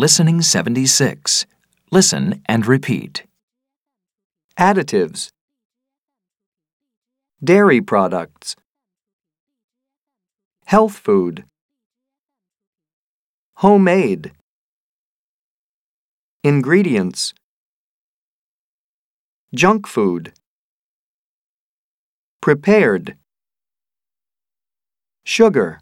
Listening 76. Listen and repeat. Additives. Dairy products. Health food. Homemade. Ingredients. Junk food. Prepared. Sugar.